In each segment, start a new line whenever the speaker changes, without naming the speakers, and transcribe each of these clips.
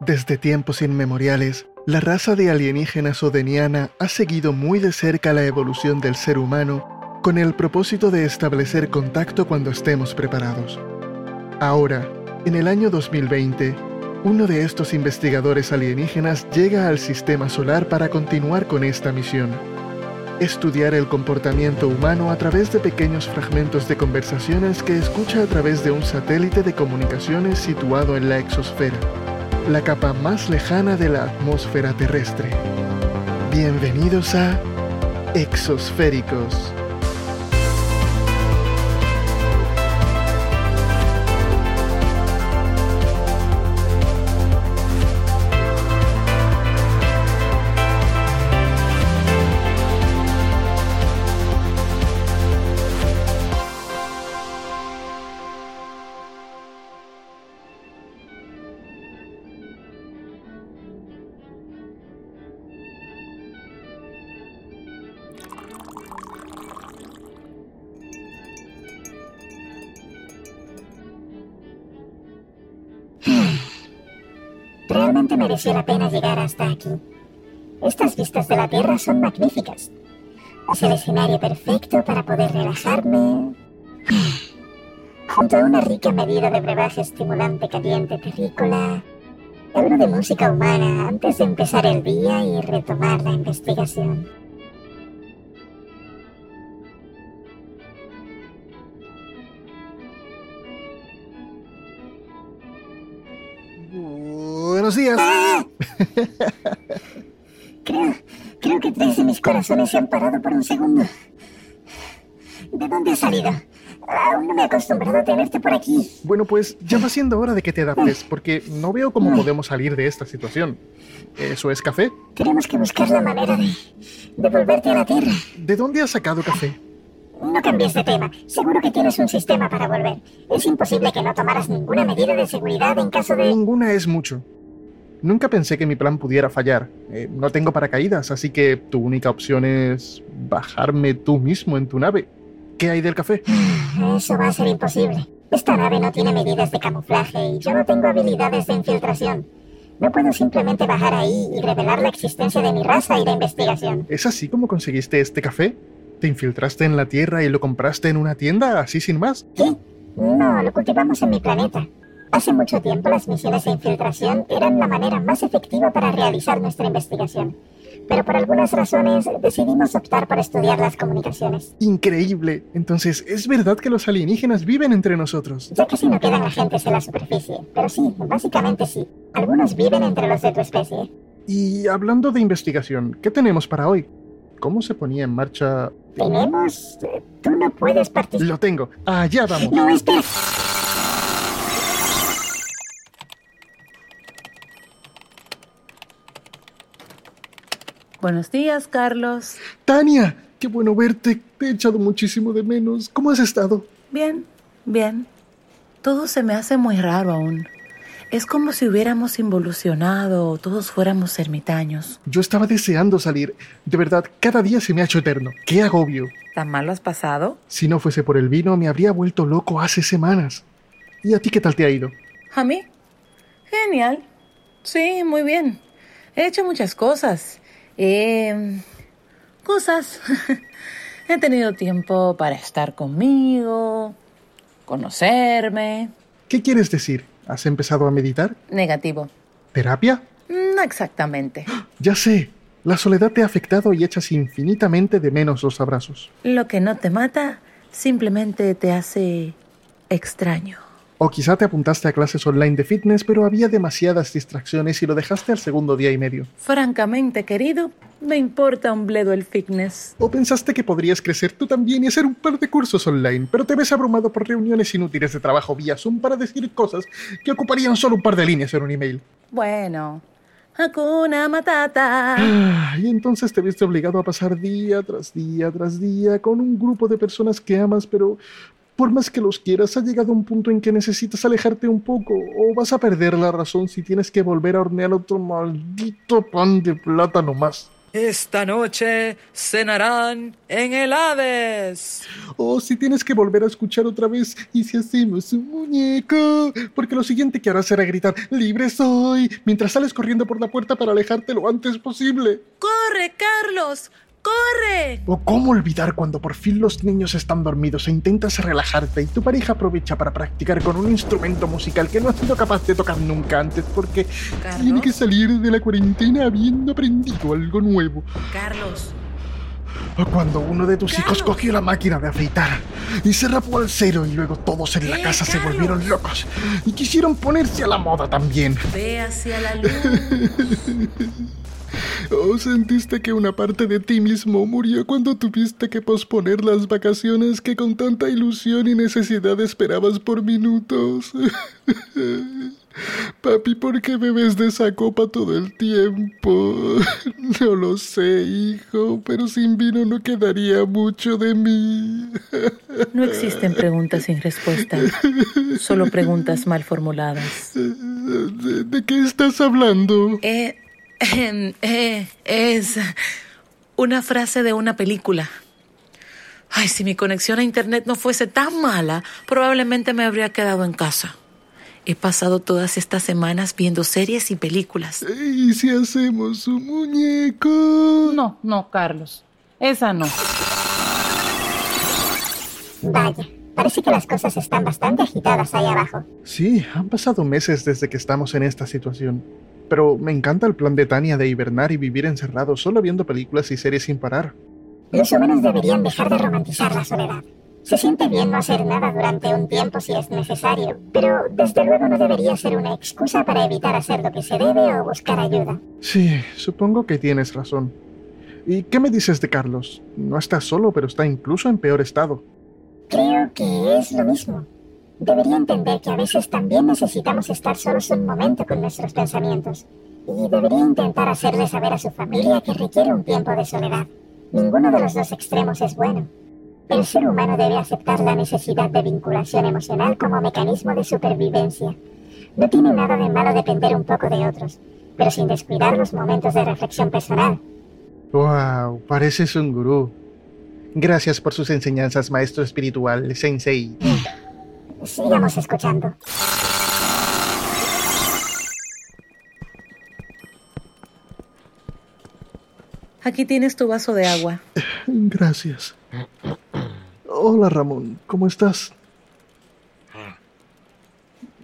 Desde tiempos inmemoriales, la raza de alienígenas odeniana ha seguido muy de cerca la evolución del ser humano con el propósito de establecer contacto cuando estemos preparados. Ahora, en el año 2020, uno de estos investigadores alienígenas llega al sistema solar para continuar con esta misión. Estudiar el comportamiento humano a través de pequeños fragmentos de conversaciones que escucha a través de un satélite de comunicaciones situado en la exosfera la capa más lejana de la atmósfera terrestre. Bienvenidos a Exosféricos.
Realmente mereció la pena llegar hasta aquí. Estas vistas de la Tierra son magníficas. Es el escenario perfecto para poder relajarme. Junto a una rica medida de brebaje estimulante caliente terrícola, algo de música humana antes de empezar el día y retomar la investigación.
Buenos días.
Creo, creo que tres de mis corazones se han parado por un segundo. ¿De dónde has salido? Aún no me he acostumbrado a tenerte por aquí.
Bueno, pues ya va siendo hora de que te adaptes, porque no veo cómo podemos salir de esta situación. ¿Eso es café?
Tenemos que buscar la manera de, de volverte a la Tierra.
¿De dónde has sacado café?
No cambies de tema. Seguro que tienes un sistema para volver. Es imposible que no tomaras ninguna medida de seguridad en caso de...
Ninguna es mucho. Nunca pensé que mi plan pudiera fallar. Eh, no tengo paracaídas, así que tu única opción es bajarme tú mismo en tu nave. ¿Qué hay del café?
Eso va a ser imposible. Esta nave no tiene medidas de camuflaje y yo no tengo habilidades de infiltración. No puedo simplemente bajar ahí y revelar la existencia de mi raza y la investigación.
¿Es así como conseguiste este café? ¿Te infiltraste en la Tierra y lo compraste en una tienda, así sin más?
¿Qué? No, lo cultivamos en mi planeta. Hace mucho tiempo las misiones de infiltración eran la manera más efectiva para realizar nuestra investigación. Pero por algunas razones decidimos optar por estudiar las comunicaciones.
Increíble. Entonces, ¿es verdad que los alienígenas viven entre nosotros?
Ya casi no quedan agentes en la superficie, pero sí, básicamente sí. Algunos viven entre los de tu especie.
Y hablando de investigación, ¿qué tenemos para hoy? ¿Cómo se ponía en marcha?
Tenemos... eh, Tú no puedes participar.
Lo tengo. Allá vamos.
No, espera.
Buenos días, Carlos.
Tania, qué bueno verte. Te he echado muchísimo de menos. ¿Cómo has estado?
Bien, bien. Todo se me hace muy raro aún. Es como si hubiéramos involucionado o todos fuéramos ermitaños.
Yo estaba deseando salir. De verdad, cada día se me ha hecho eterno. ¡Qué agobio!
¿Tan mal lo has pasado?
Si no fuese por el vino, me habría vuelto loco hace semanas. ¿Y a ti qué tal te ha ido?
¿A mí? Genial. Sí, muy bien. He hecho muchas cosas. Eh, cosas. He tenido tiempo para estar conmigo, conocerme.
¿Qué quieres decir? ¿Has empezado a meditar?
Negativo.
¿Terapia?
No exactamente.
Ya sé. La soledad te ha afectado y echas infinitamente de menos los abrazos.
Lo que no te mata simplemente te hace extraño.
O quizá te apuntaste a clases online de fitness, pero había demasiadas distracciones y lo dejaste al segundo día y medio.
Francamente, querido, me importa un bledo el fitness.
O pensaste que podrías crecer tú también y hacer un par de cursos online, pero te ves abrumado por reuniones inútiles de trabajo vía Zoom para decir cosas que ocuparían solo un par de líneas en un email.
Bueno, Hakuna Matata.
Ah, y entonces te viste obligado a pasar día tras día tras día con un grupo de personas que amas, pero por más que los quieras, ha llegado un punto en que necesitas alejarte un poco o vas a perder la razón si tienes que volver a hornear otro maldito pan de plátano más.
Esta noche cenarán en el Hades.
Oh, si tienes que volver a escuchar otra vez y si hacemos un muñeco. Porque lo siguiente que harás será gritar ¡Libre soy! mientras sales corriendo por la puerta para alejarte lo antes posible.
¡Corre, Carlos! ¡Corre!
O cómo olvidar cuando por fin los niños están dormidos e intentas relajarte y tu pareja aprovecha para practicar con un instrumento musical que no ha sido capaz de tocar nunca antes porque
Carlos.
tiene que salir de la cuarentena habiendo aprendido algo nuevo.
Carlos.
O cuando uno de tus hijos
Carlos.
cogió la máquina de afeitar y se rapó al cero y luego todos en la
¡Eh,
casa se
Carlos!
volvieron locos y quisieron ponerse a la moda también.
Ve hacia la luz.
¿O sentiste que una parte de ti mismo murió cuando tuviste que posponer las vacaciones que con tanta ilusión y necesidad esperabas por minutos? Papi, ¿por qué bebes de esa copa todo el tiempo? No lo sé, hijo, pero sin vino no quedaría mucho de mí.
No existen preguntas sin respuesta, solo preguntas mal formuladas.
¿De, de qué estás hablando?
Eh, es una frase de una película. Ay, si mi conexión a internet no fuese tan mala, probablemente me habría quedado en casa. He pasado todas estas semanas viendo series y películas.
¿Y si hacemos un muñeco?
No, no, Carlos. Esa no.
Vaya, parece que las cosas están bastante agitadas ahí abajo.
Sí, han pasado meses desde que estamos en esta situación. Pero me encanta el plan de Tania de hibernar y vivir encerrado solo viendo películas y series sin parar.
Los humanos deberían dejar de romantizar la soledad. Se siente bien no hacer nada durante un tiempo si es necesario, pero desde luego no debería ser una excusa para evitar hacer lo que se debe o buscar ayuda.
Sí, supongo que tienes razón. ¿Y qué me dices de Carlos? No está solo, pero está incluso en peor estado.
Creo que es lo mismo. Debería entender que a veces también necesitamos estar solos un momento con nuestros pensamientos. Y debería intentar hacerle saber a su familia que requiere un tiempo de soledad. Ninguno de los dos extremos es bueno. El ser humano debe aceptar la necesidad de vinculación emocional como mecanismo de supervivencia. No tiene nada de malo depender un poco de otros, pero sin descuidar los momentos de reflexión personal.
¡Wow! Pareces un gurú. Gracias por sus enseñanzas, maestro espiritual, Sensei.
Sigamos escuchando.
Aquí tienes tu vaso de agua.
Gracias. Hola Ramón, ¿cómo estás?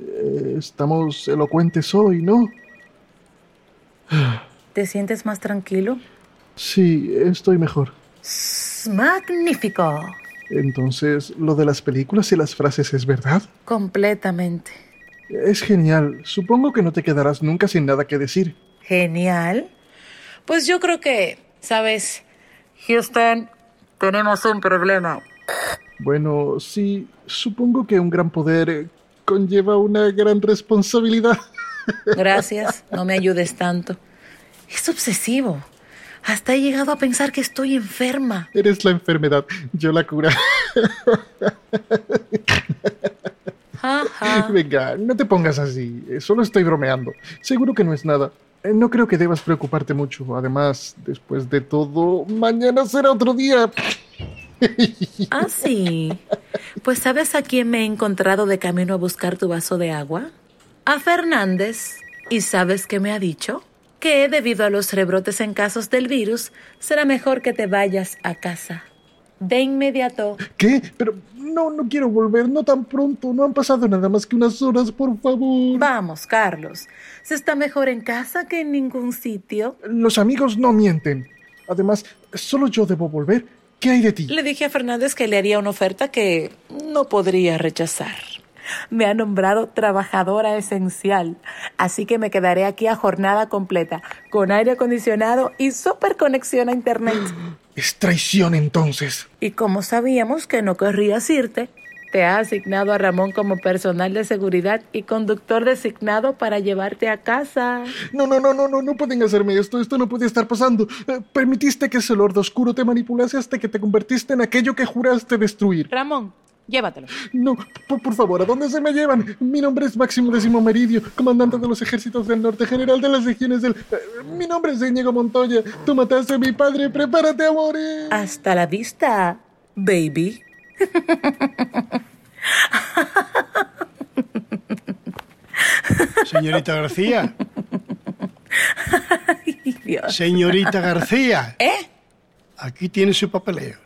Eh, Estamos elocuentes hoy, ¿no?
¿Te sientes más tranquilo?
Sí, estoy mejor.
S- Magnífico.
Entonces, ¿lo de las películas y las frases es verdad?
Completamente.
Es genial. Supongo que no te quedarás nunca sin nada que decir.
Genial. Pues yo creo que, sabes, Houston, tenemos un problema.
Bueno, sí, supongo que un gran poder conlleva una gran responsabilidad.
Gracias, no me ayudes tanto. Es obsesivo. Hasta he llegado a pensar que estoy enferma.
Eres la enfermedad, yo la cura. Venga, no te pongas así. eh, Solo estoy bromeando. Seguro que no es nada. Eh, No creo que debas preocuparte mucho. Además, después de todo, mañana será otro día.
Ah, sí. Pues ¿sabes a quién me he encontrado de camino a buscar tu vaso de agua? A Fernández. ¿Y sabes qué me ha dicho? Que debido a los rebrotes en casos del virus, será mejor que te vayas a casa. De inmediato.
¿Qué? Pero no, no quiero volver, no tan pronto. No han pasado nada más que unas horas, por favor.
Vamos, Carlos. Se está mejor en casa que en ningún sitio.
Los amigos no mienten. Además, solo yo debo volver. ¿Qué hay de ti?
Le dije a Fernández que le haría una oferta que no podría rechazar. Me ha nombrado trabajadora esencial, así que me quedaré aquí a jornada completa, con aire acondicionado y super conexión a internet.
Es traición entonces.
Y como sabíamos que no querrías irte, te ha asignado a Ramón como personal de seguridad y conductor designado para llevarte a casa.
No, no, no, no, no, no pueden hacerme esto. Esto no puede estar pasando. Eh, permitiste que ese Lord Oscuro te manipulase hasta que te convertiste en aquello que juraste destruir.
Ramón, Llévatelo.
No, por, por favor, ¿a dónde se me llevan? Mi nombre es Máximo Décimo Meridio, comandante de los ejércitos del norte, general de las legiones del... eh, mi nombre es Íñigo Montoya. Tú mataste a mi padre, prepárate a morir.
Hasta la vista, baby.
Señorita García.
Ay, Dios.
Señorita García.
¿Eh?
Aquí tiene su papeleo.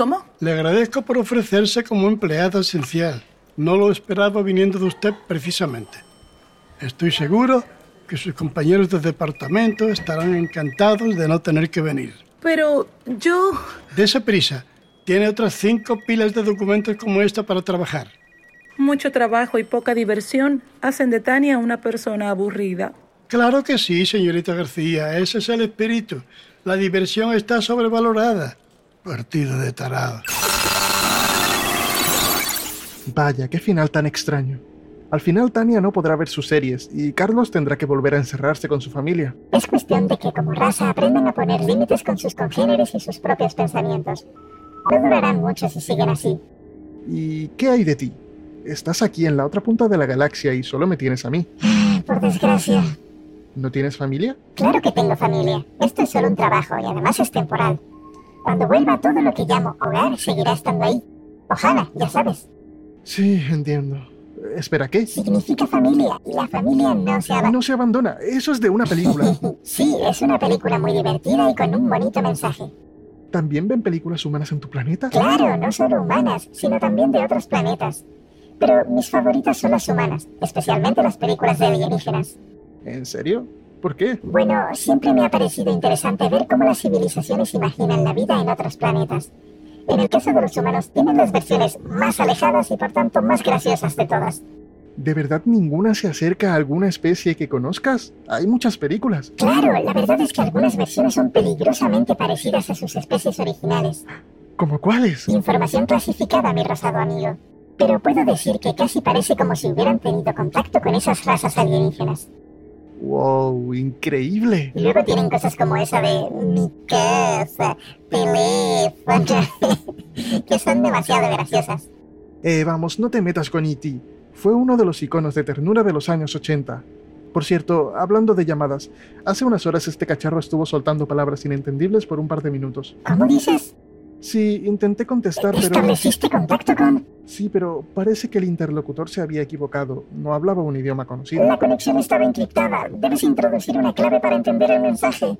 ¿Cómo?
Le agradezco por ofrecerse como empleada esencial. No lo esperaba viniendo de usted precisamente. Estoy seguro que sus compañeros de departamento estarán encantados de no tener que venir.
Pero yo...
Dese prisa. Tiene otras cinco pilas de documentos como esta para trabajar.
Mucho trabajo y poca diversión hacen de Tania una persona aburrida.
Claro que sí, señorita García. Ese es el espíritu. La diversión está sobrevalorada. Partido de tarado.
Vaya, qué final tan extraño. Al final Tania no podrá ver sus series y Carlos tendrá que volver a encerrarse con su familia.
Es cuestión de que como raza aprendan a poner límites con sus congéneres y sus propios pensamientos. No durarán mucho si siguen así.
¿Y qué hay de ti? Estás aquí en la otra punta de la galaxia y solo me tienes a mí.
Por desgracia.
¿No tienes familia?
Claro que tengo familia. Esto es solo un trabajo y además es temporal. Cuando vuelva todo lo que llamo hogar seguirá estando ahí. Ojalá, ya sabes.
Sí, entiendo. Espera, ¿qué?
Significa familia y la familia no se abandona.
No se abandona. Eso es de una película.
Sí, es una película muy divertida y con un bonito mensaje.
¿También ven películas humanas en tu planeta?
Claro, no solo humanas, sino también de otros planetas. Pero mis favoritas son las humanas, especialmente las películas de alienígenas.
¿En serio? ¿Por qué?
Bueno, siempre me ha parecido interesante ver cómo las civilizaciones imaginan la vida en otros planetas. En el caso de los humanos, tienen las versiones más alejadas y por tanto más graciosas de todas.
¿De verdad ninguna se acerca a alguna especie que conozcas? Hay muchas películas.
Claro, la verdad es que algunas versiones son peligrosamente parecidas a sus especies originales.
¿Como cuáles?
Información clasificada, mi rosado amigo. Pero puedo decir que casi parece como si hubieran tenido contacto con esas razas alienígenas.
¡Wow! ¡Increíble!
Y luego tienen cosas como esa de mi casa, teléfono, que son demasiado graciosas.
Eh, vamos, no te metas con E.T. Fue uno de los iconos de ternura de los años 80. Por cierto, hablando de llamadas, hace unas horas este cacharro estuvo soltando palabras inentendibles por un par de minutos.
¿Cómo dices?
Sí, intenté contestar, pero...
¿Estableciste contacto con...?
Sí, pero parece que el interlocutor se había equivocado. No hablaba un idioma conocido.
La conexión estaba encriptada. Debes introducir una clave para entender el mensaje.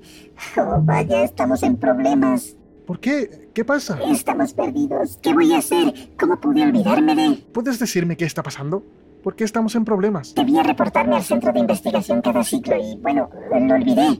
Oh, vaya, estamos en problemas.
¿Por qué? ¿Qué pasa?
Estamos perdidos. ¿Qué voy a hacer? ¿Cómo pude olvidarme de...?
¿Puedes decirme qué está pasando? ¿Por qué estamos en problemas?
Debía reportarme al centro de investigación cada ciclo y, bueno, lo olvidé.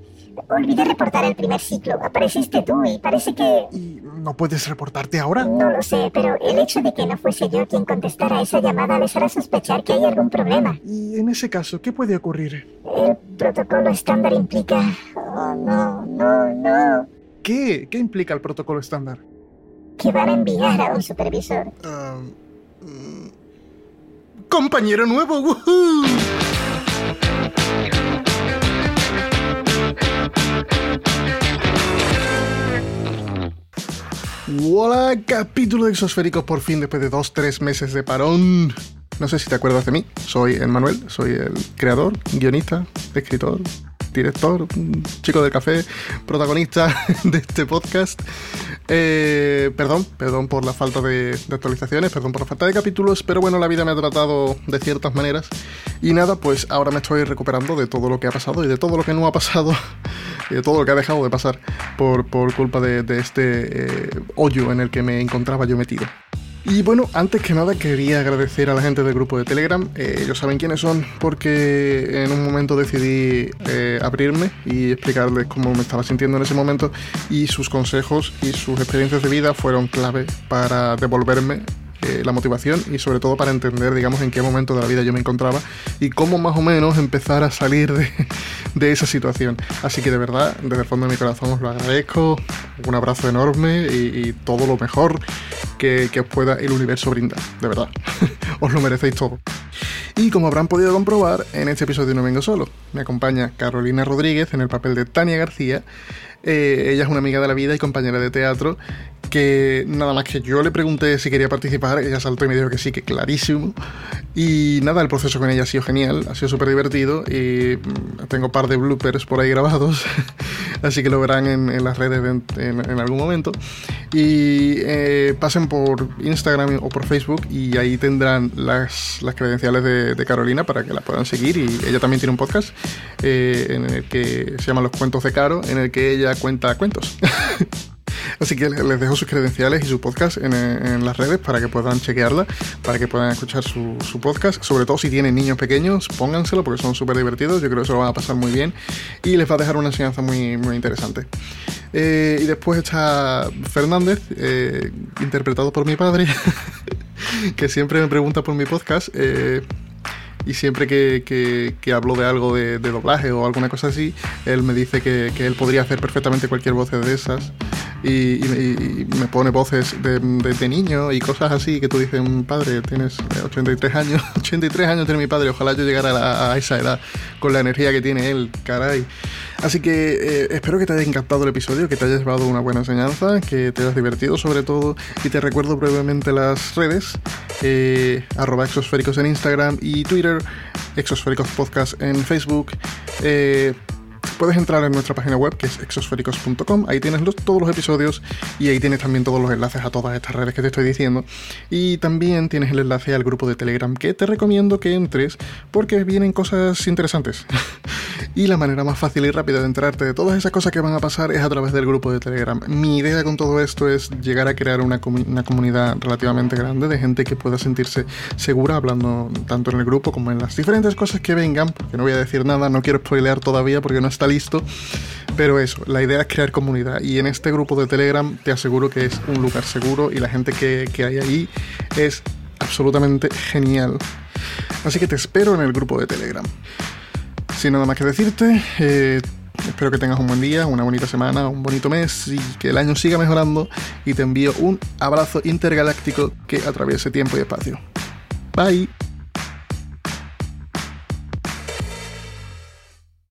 Olvidé reportar el primer ciclo. Apareciste tú y parece que...
¿Y no puedes reportarte ahora?
No lo sé, pero el hecho de que no fuese yo quien contestara esa llamada les hará sospechar que hay algún problema.
Y en ese caso, ¿qué puede ocurrir?
El protocolo estándar implica... Oh, no, no, no.
¿Qué? ¿Qué implica el protocolo estándar?
Que van a enviar a un supervisor.
Ah, mm, ¡Compañero nuevo! ¡Woohoo! Hola, capítulo de Exosféricos por fin después de dos, tres meses de parón. No sé si te acuerdas de mí, soy Emmanuel, soy el creador, guionista, escritor, director, chico del café, protagonista de este podcast. Eh, perdón, perdón por la falta de, actualizaciones, perdón por la falta de capítulos, pero bueno, la vida me ha tratado de ciertas maneras. Y nada, pues ahora me estoy recuperando de todo lo que ha pasado y de todo lo que no ha pasado, y de todo lo que ha dejado de pasar por, por culpa de, de este eh, hoyo en el que me encontraba yo metido. Y bueno, antes que nada quería agradecer a la gente del grupo de Telegram. Eh, ellos saben quiénes son porque en un momento decidí eh, abrirme y explicarles cómo me estaba sintiendo en ese momento y sus consejos y sus experiencias de vida fueron clave para devolverme eh, la motivación y sobre todo para entender, digamos, en qué momento de la vida yo me encontraba y cómo más o menos empezar a salir de, esa situación. Así que de verdad, desde el fondo de mi corazón os lo agradezco, un abrazo enorme y, y todo lo mejor que, que os pueda el universo brindar, de verdad. os lo merecéis todo. Y como habrán podido comprobar, en este episodio no vengo solo. Me acompaña Carolina Rodríguez en el papel de Tania García. Eh, ella es una amiga de la vida y compañera de teatro que nada más que yo le pregunté si quería participar, ella saltó y me dijo que sí, que clarísimo. Y nada, el proceso con ella ha sido genial, ha sido súper divertido y mm, tengo un par de bloopers por ahí grabados, así que lo verán en, las redes en, algún momento. Y eh, pasen por Instagram o por Facebook y ahí tendrán las, las credenciales de, de, Carolina para que la puedan seguir. Y ella también tiene un podcast eh, en el que se llama Los Cuentos de Caro, en el que ella cuenta cuentos. Así que les dejo sus credenciales y su podcast en, las redes para que puedan chequearla, para que puedan escuchar su, podcast. Sobre todo si tienen niños pequeños, pónganselo porque son súper divertidos. Yo creo que se lo van a pasar muy bien y les va a dejar una enseñanza muy, muy interesante. Eh, y después está Fernández, eh, interpretado por mi padre, que siempre me pregunta por mi podcast. Eh, y siempre que, que, hablo de algo de, doblaje o alguna cosa así, él me dice que, que él podría hacer perfectamente cualquier voz de esas y, me pone voces de, de, niño y cosas así que tú dices, padre, tienes 83 años, 83 años tiene mi padre, ojalá yo llegara a, esa edad con la energía que tiene él, caray. Así que eh, espero que te haya encantado el episodio, que te hayas llevado una buena enseñanza, que te hayas divertido sobre todo y te recuerdo brevemente las redes, eh, arroba exosféricos en Instagram y Twitter, exosféricos podcast en Facebook. Eh, puedes entrar en nuestra página web que es exosféricos.com, ahí tienes todos los episodios y ahí tienes también todos los enlaces a todas estas redes que te estoy diciendo. Y también tienes el enlace al grupo de Telegram que te recomiendo que entres porque vienen cosas interesantes y la manera más fácil y rápida de enterarte de todas esas cosas que van a pasar es a través del grupo de Telegram. Mi idea con todo esto es llegar a crear una, una comunidad relativamente grande de gente que pueda sentirse segura hablando tanto en el grupo como en las diferentes cosas que vengan, porque no voy a decir nada, no quiero spoilear todavía porque no está listo. Pero eso, la idea es crear comunidad. Y en este grupo de Telegram te aseguro que es un lugar seguro y la gente que, hay ahí es absolutamente genial. Así que te espero en el grupo de Telegram. Sin nada más que decirte, eh, espero que tengas un buen día, una bonita semana, un bonito mes y que el año siga mejorando. Y te envío un abrazo intergaláctico que atraviese tiempo y espacio. Bye.